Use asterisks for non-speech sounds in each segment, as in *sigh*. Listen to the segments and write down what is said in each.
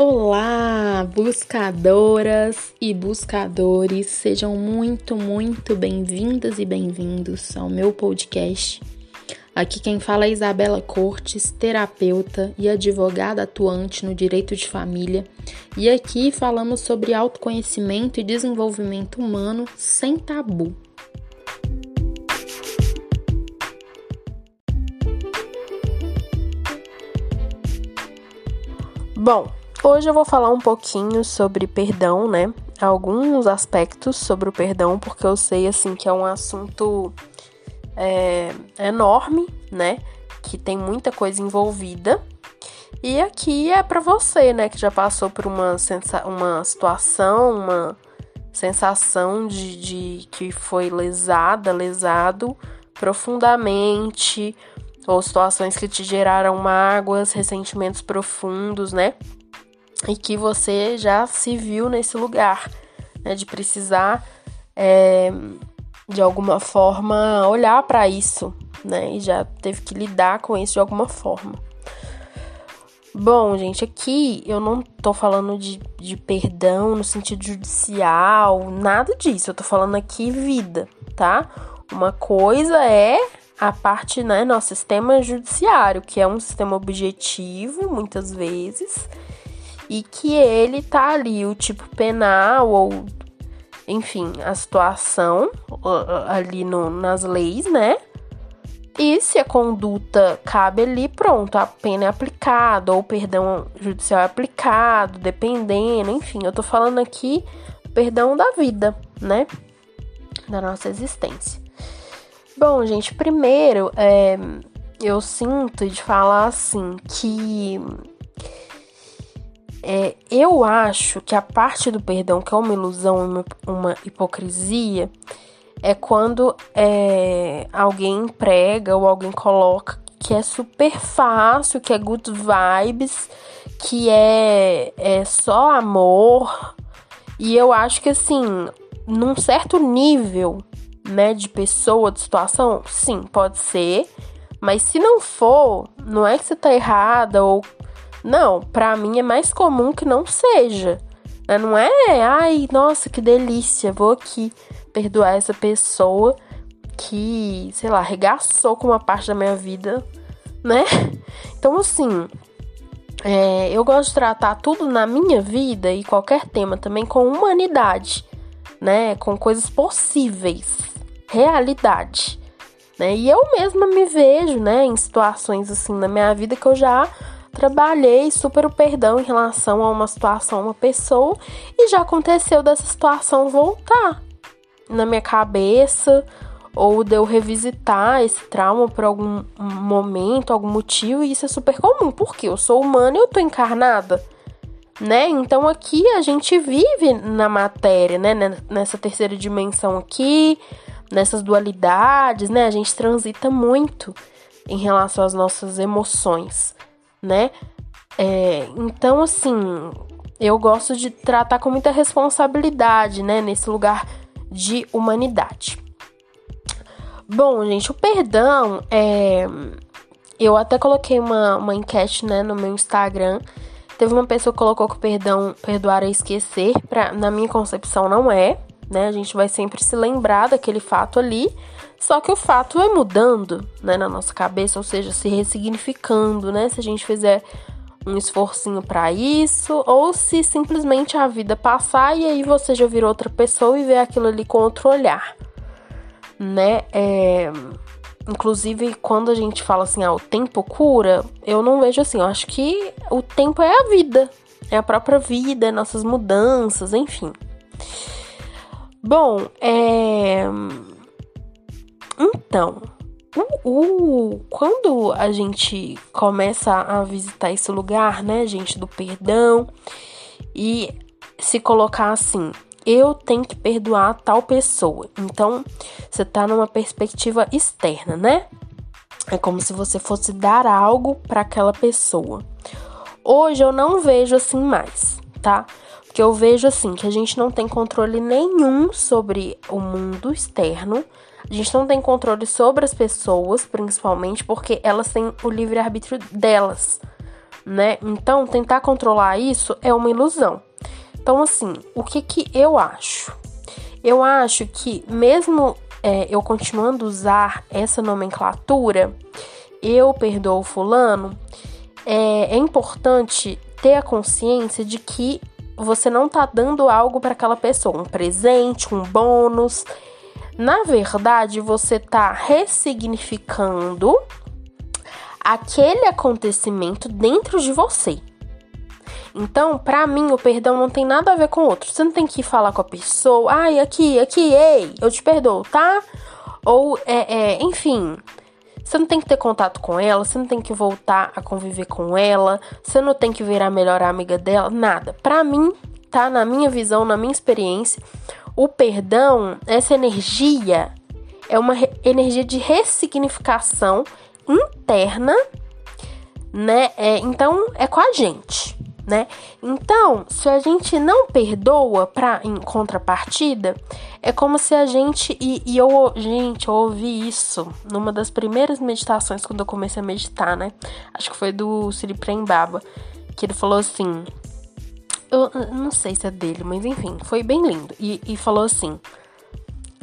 Olá, buscadoras e buscadores, sejam muito, muito bem-vindas e bem-vindos ao meu podcast. Aqui quem fala é Isabela Cortes, terapeuta e advogada atuante no direito de família, e aqui falamos sobre autoconhecimento e desenvolvimento humano sem tabu. Bom, Hoje eu vou falar um pouquinho sobre perdão, né? Alguns aspectos sobre o perdão, porque eu sei assim que é um assunto é, enorme, né? Que tem muita coisa envolvida. E aqui é para você, né? Que já passou por uma, sensa uma situação, uma sensação de, de que foi lesada, lesado profundamente, ou situações que te geraram mágoas, ressentimentos profundos, né? E que você já se viu nesse lugar, né, de precisar é, de alguma forma olhar para isso, né, e já teve que lidar com isso de alguma forma. Bom, gente, aqui eu não tô falando de, de perdão no sentido judicial, nada disso. Eu tô falando aqui vida, tá? Uma coisa é a parte, né, nosso sistema judiciário, que é um sistema objetivo, muitas vezes, e que ele tá ali, o tipo penal ou enfim, a situação ali no, nas leis, né? E se a conduta cabe ali, pronto, a pena é aplicada, ou o perdão judicial é aplicado, dependendo, enfim, eu tô falando aqui perdão da vida, né? Da nossa existência. Bom, gente, primeiro, é, eu sinto de falar assim que é, eu acho que a parte do perdão que é uma ilusão, uma, uma hipocrisia, é quando é, alguém prega ou alguém coloca que é super fácil, que é good vibes, que é, é só amor. E eu acho que assim, num certo nível, né, de pessoa, de situação, sim, pode ser. Mas se não for, não é que você tá errada ou não, para mim é mais comum que não seja. Né? Não é, ai, nossa, que delícia, vou aqui perdoar essa pessoa que, sei lá, regaçou com uma parte da minha vida, né? Então, assim, é, eu gosto de tratar tudo na minha vida e qualquer tema também com humanidade, né? Com coisas possíveis, realidade, né? E eu mesma me vejo, né, em situações assim na minha vida que eu já trabalhei super o perdão em relação a uma situação, uma pessoa, e já aconteceu dessa situação voltar na minha cabeça, ou de eu revisitar esse trauma por algum momento, algum motivo, e isso é super comum, porque eu sou humana e eu tô encarnada. Né? Então aqui a gente vive na matéria, né? Nessa terceira dimensão aqui, nessas dualidades, né? A gente transita muito em relação às nossas emoções né? É, então, assim, eu gosto de tratar com muita responsabilidade, né? Nesse lugar de humanidade. Bom, gente, o perdão é. Eu até coloquei uma, uma enquete né, no meu Instagram. Teve uma pessoa que colocou que o perdão, perdoar é esquecer. Pra, na minha concepção, não é. Né? A gente vai sempre se lembrar daquele fato ali. Só que o fato é mudando, né, na nossa cabeça, ou seja, se ressignificando, né? Se a gente fizer um esforcinho para isso, ou se simplesmente a vida passar e aí você já virou outra pessoa e vê aquilo ali com outro olhar, né? É... Inclusive, quando a gente fala assim, ah, o tempo cura, eu não vejo assim, eu acho que o tempo é a vida, é a própria vida, é nossas mudanças, enfim. Bom, é então, quando a gente começa a visitar esse lugar, né, gente, do perdão, e se colocar assim, eu tenho que perdoar tal pessoa. Então, você tá numa perspectiva externa, né? É como se você fosse dar algo para aquela pessoa. Hoje eu não vejo assim mais, tá? Porque eu vejo assim que a gente não tem controle nenhum sobre o mundo externo. A gente não tem controle sobre as pessoas, principalmente porque elas têm o livre-arbítrio delas, né? Então, tentar controlar isso é uma ilusão. Então, assim, o que que eu acho? Eu acho que mesmo é, eu continuando a usar essa nomenclatura, eu perdoo fulano, é, é importante ter a consciência de que você não tá dando algo para aquela pessoa, um presente, um bônus. Na verdade, você tá ressignificando aquele acontecimento dentro de você. Então, para mim, o perdão não tem nada a ver com o outro. Você não tem que falar com a pessoa, ai, aqui, aqui, ei, eu te perdoo, tá? Ou, é, é, enfim, você não tem que ter contato com ela, você não tem que voltar a conviver com ela, você não tem que virar a melhor amiga dela, nada. Para mim, tá? Na minha visão, na minha experiência, o perdão, essa energia, é uma energia de ressignificação interna, né? É, então, é com a gente né? Então, se a gente não perdoa para em contrapartida, é como se a gente e, e, eu, gente, eu ouvi isso numa das primeiras meditações quando eu comecei a meditar, né? Acho que foi do Sri Prembaba, que ele falou assim, eu, eu não sei se é dele, mas enfim, foi bem lindo. E, e falou assim: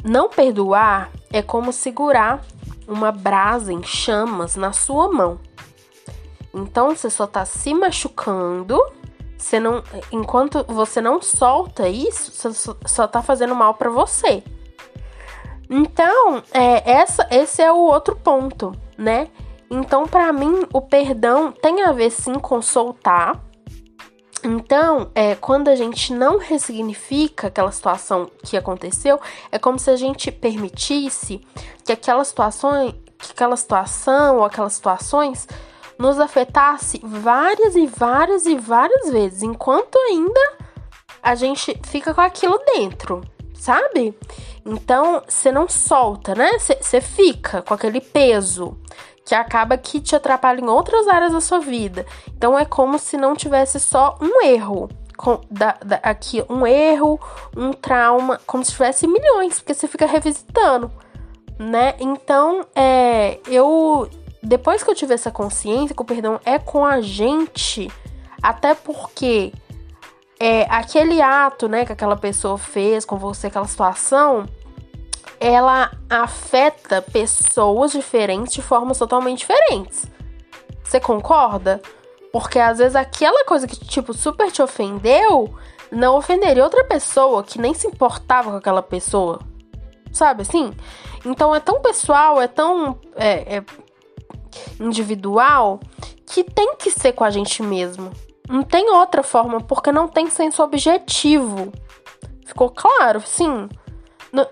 não perdoar é como segurar uma brasa em chamas na sua mão. Então você só tá se machucando. Você não, enquanto você não solta isso, você só tá fazendo mal para você. Então, é, essa, esse é o outro ponto, né? Então, para mim, o perdão tem a ver sim com soltar. Então, é, quando a gente não ressignifica aquela situação que aconteceu, é como se a gente permitisse que aquela situação, que aquela situação ou aquelas situações nos afetasse várias e várias e várias vezes, enquanto ainda a gente fica com aquilo dentro, sabe? Então, você não solta, né? Você fica com aquele peso que acaba que te atrapalha em outras áreas da sua vida. Então, é como se não tivesse só um erro. Com, da, da, aqui, um erro, um trauma, como se tivesse milhões, porque você fica revisitando, né? Então, é, eu depois que eu tive essa consciência que o perdão é com a gente, até porque é aquele ato, né, que aquela pessoa fez com você, aquela situação, ela afeta pessoas diferentes de formas totalmente diferentes. Você concorda? Porque às vezes aquela coisa que, tipo, super te ofendeu, não ofenderia outra pessoa que nem se importava com aquela pessoa. Sabe assim? Então é tão pessoal, é tão. É, é, individual que tem que ser com a gente mesmo. Não tem outra forma, porque não tem senso objetivo. Ficou claro? Sim.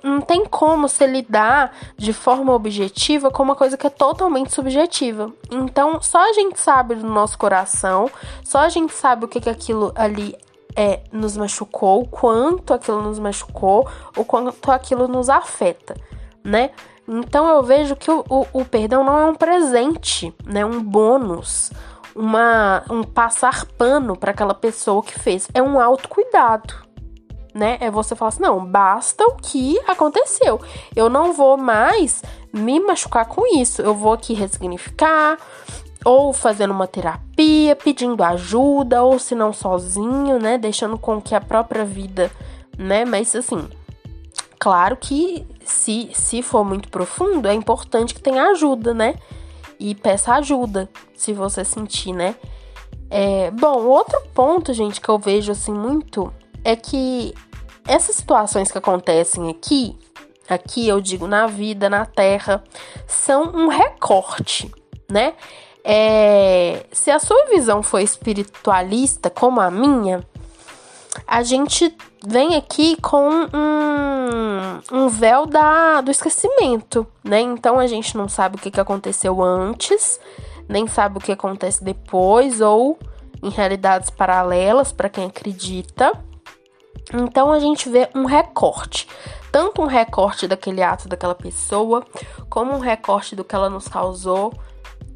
Não, tem como se lidar de forma objetiva com uma coisa que é totalmente subjetiva. Então, só a gente sabe do nosso coração, só a gente sabe o que, que aquilo ali é, nos machucou, o quanto aquilo nos machucou, o quanto aquilo nos afeta, né? Então eu vejo que o, o, o perdão não é um presente, né? Um bônus, uma, um passar pano para aquela pessoa que fez. É um autocuidado, né? É você falar assim, não, basta o que aconteceu. Eu não vou mais me machucar com isso. Eu vou aqui ressignificar, ou fazendo uma terapia, pedindo ajuda, ou se não sozinho, né? Deixando com que a própria vida, né? Mas assim, claro que se, se for muito profundo, é importante que tenha ajuda, né? E peça ajuda, se você sentir, né? É, bom, outro ponto, gente, que eu vejo assim muito é que essas situações que acontecem aqui, aqui eu digo na vida, na terra, são um recorte, né? É, se a sua visão for espiritualista como a minha, a gente vem aqui com um, um véu da, do esquecimento, né? Então a gente não sabe o que, que aconteceu antes, nem sabe o que acontece depois, ou em realidades paralelas para quem acredita. Então a gente vê um recorte, tanto um recorte daquele ato daquela pessoa, como um recorte do que ela nos causou,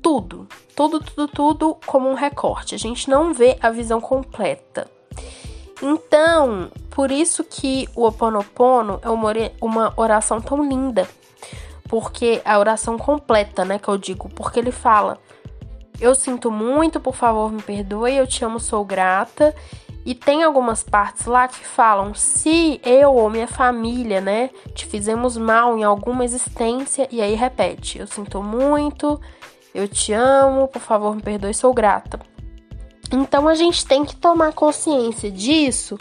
tudo, tudo, tudo, tudo como um recorte. A gente não vê a visão completa. Então, por isso que o Ho Oponopono é uma oração tão linda. Porque a oração completa, né, que eu digo, porque ele fala eu sinto muito, por favor, me perdoe, eu te amo, sou grata. E tem algumas partes lá que falam: se eu ou minha família, né, te fizemos mal em alguma existência, e aí repete: eu sinto muito, eu te amo, por favor, me perdoe, sou grata. Então a gente tem que tomar consciência disso,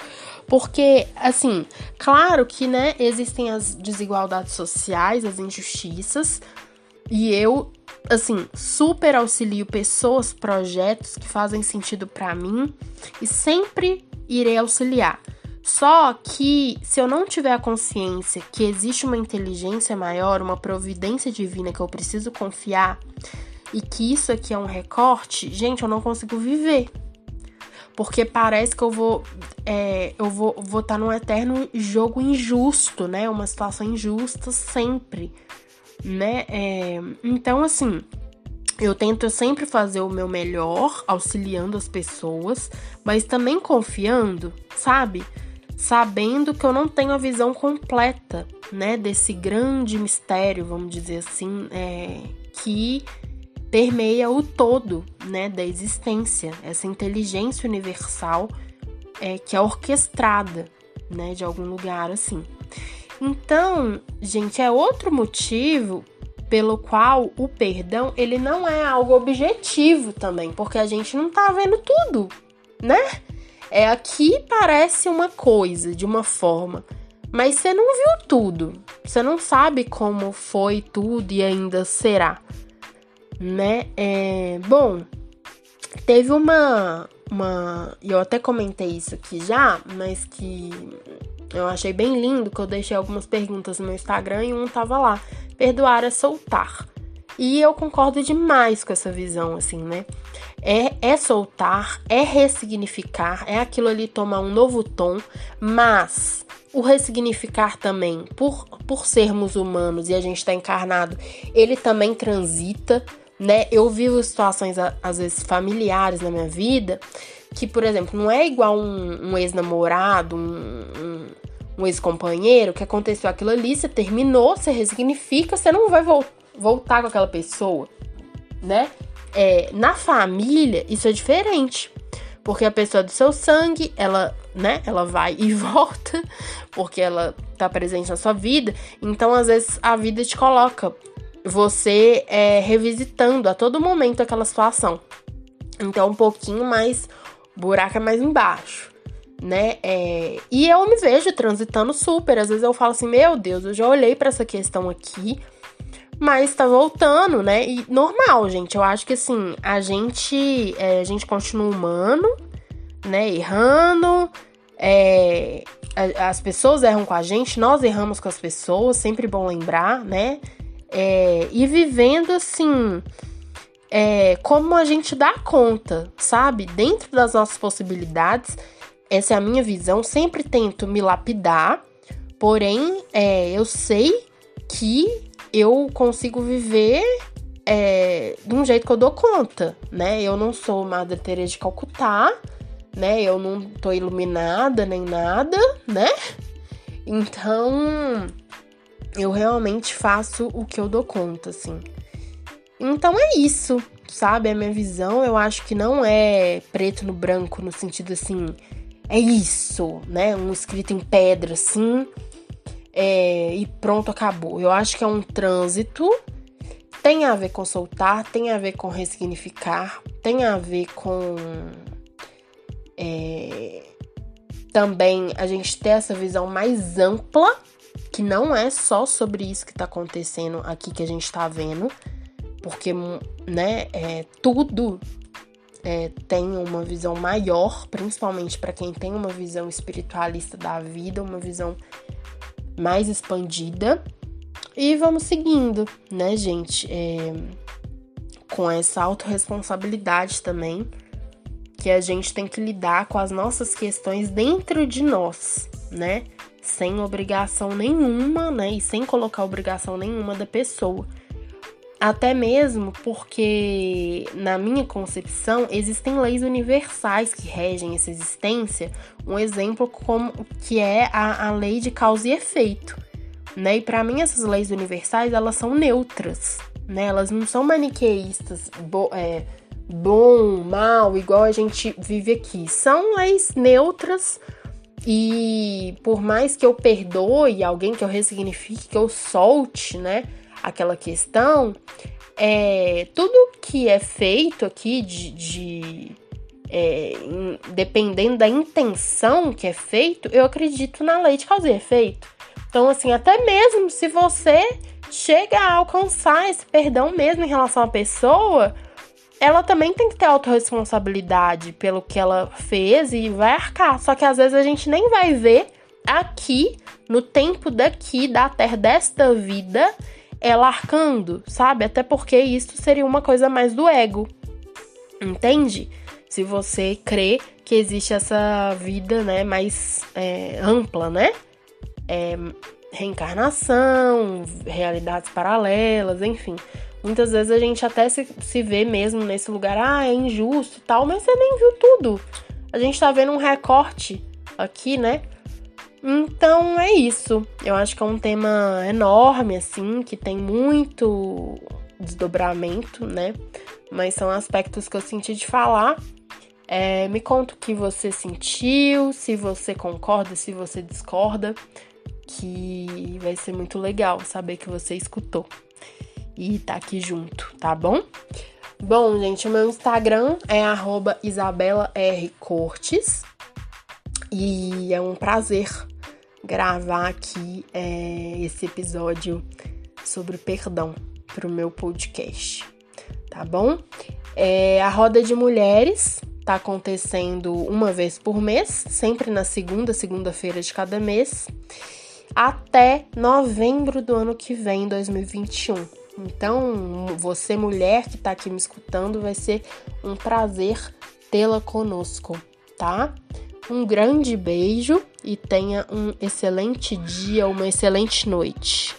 porque assim, claro que, né, existem as desigualdades sociais, as injustiças, e eu assim, super auxilio pessoas, projetos que fazem sentido para mim e sempre irei auxiliar. Só que se eu não tiver a consciência que existe uma inteligência maior, uma providência divina que eu preciso confiar e que isso aqui é um recorte, gente, eu não consigo viver. Porque parece que eu vou é, eu vou estar vou tá num eterno jogo injusto, né? Uma situação injusta sempre né? É, então, assim, eu tento sempre fazer o meu melhor, auxiliando as pessoas, mas também confiando, sabe? Sabendo que eu não tenho a visão completa, né? Desse grande mistério, vamos dizer assim, é, que permeia o todo, né? Da existência, essa inteligência universal é, que é orquestrada, né? De algum lugar assim. Então, gente, é outro motivo pelo qual o perdão ele não é algo objetivo também, porque a gente não tá vendo tudo, né? É aqui parece uma coisa de uma forma, mas você não viu tudo. Você não sabe como foi tudo e ainda será, né? É, bom, teve uma uma, eu até comentei isso aqui já, mas que eu achei bem lindo que eu deixei algumas perguntas no meu Instagram e um tava lá. Perdoar é soltar. E eu concordo demais com essa visão, assim, né? É, é soltar, é ressignificar, é aquilo ali tomar um novo tom, mas o ressignificar também, por, por sermos humanos e a gente tá encarnado, ele também transita, né? Eu vivo situações, às vezes, familiares na minha vida que, por exemplo, não é igual um, um ex-namorado, um, um, um ex-companheiro, que aconteceu aquilo ali, você terminou, você resignifica, você não vai vo voltar com aquela pessoa, né? É, na família, isso é diferente. Porque a pessoa do seu sangue, ela, né, ela vai e *laughs* volta, porque ela tá presente na sua vida. Então, às vezes, a vida te coloca você é, revisitando a todo momento aquela situação. Então, um pouquinho mais buraco é mais embaixo, né? É, e eu me vejo transitando super. Às vezes eu falo assim, meu Deus, eu já olhei para essa questão aqui, mas tá voltando, né? E normal, gente. Eu acho que assim, a gente, é, a gente continua humano, né? Errando. É, as pessoas erram com a gente, nós erramos com as pessoas, sempre bom lembrar, né? É, e vivendo assim é, como a gente dá conta, sabe? Dentro das nossas possibilidades, essa é a minha visão. Sempre tento me lapidar, porém, é, eu sei que eu consigo viver é, de um jeito que eu dou conta, né? Eu não sou Madre Teresa de Calcutá, né? Eu não tô iluminada nem nada, né? Então, eu realmente faço o que eu dou conta, assim. Então é isso, sabe? A minha visão, eu acho que não é preto no branco, no sentido assim, é isso, né? Um escrito em pedra, assim, é, e pronto, acabou. Eu acho que é um trânsito, tem a ver com soltar, tem a ver com ressignificar, tem a ver com. É, também a gente ter essa visão mais ampla, que não é só sobre isso que tá acontecendo aqui que a gente tá vendo porque né, é, tudo é, tem uma visão maior, principalmente para quem tem uma visão espiritualista da vida, uma visão mais expandida. E vamos seguindo, né, gente? É, com essa autorresponsabilidade também, que a gente tem que lidar com as nossas questões dentro de nós, né? Sem obrigação nenhuma, né? E sem colocar obrigação nenhuma da pessoa. Até mesmo porque, na minha concepção, existem leis universais que regem essa existência. Um exemplo como que é a, a lei de causa e efeito. Né? E para mim essas leis universais elas são neutras, né? Elas não são maniqueístas, bo é, bom, mal, igual a gente vive aqui. São leis neutras e por mais que eu perdoe alguém, que eu ressignifique, que eu solte, né, aquela questão, é, tudo que é feito aqui de, de é, dependendo da intenção que é feito, eu acredito na lei de causa e efeito. Então, assim, até mesmo se você chega a alcançar esse perdão mesmo em relação à pessoa, ela também tem que ter autorresponsabilidade pelo que ela fez e vai arcar. Só que às vezes a gente nem vai ver aqui, no tempo daqui, da terra, desta vida, ela arcando, sabe? Até porque isso seria uma coisa mais do ego. Entende? Se você crê que existe essa vida, né, mais é, ampla, né? É, reencarnação, realidades paralelas, enfim. Muitas vezes a gente até se, se vê mesmo nesse lugar, ah, é injusto tal, mas você nem viu tudo. A gente tá vendo um recorte aqui, né? Então é isso. Eu acho que é um tema enorme, assim, que tem muito desdobramento, né? Mas são aspectos que eu senti de falar. É, me conta o que você sentiu, se você concorda, se você discorda, que vai ser muito legal saber que você escutou e tá aqui junto, tá bom? Bom, gente, o meu Instagram é @isabela_r_cortes e é um prazer gravar aqui é, esse episódio sobre perdão para o meu podcast, tá bom? É, a roda de mulheres tá acontecendo uma vez por mês, sempre na segunda, segunda-feira de cada mês, até novembro do ano que vem, 2021. Então, você mulher que está aqui me escutando, vai ser um prazer tê-la conosco, tá? Um grande beijo e tenha um excelente dia, uma excelente noite.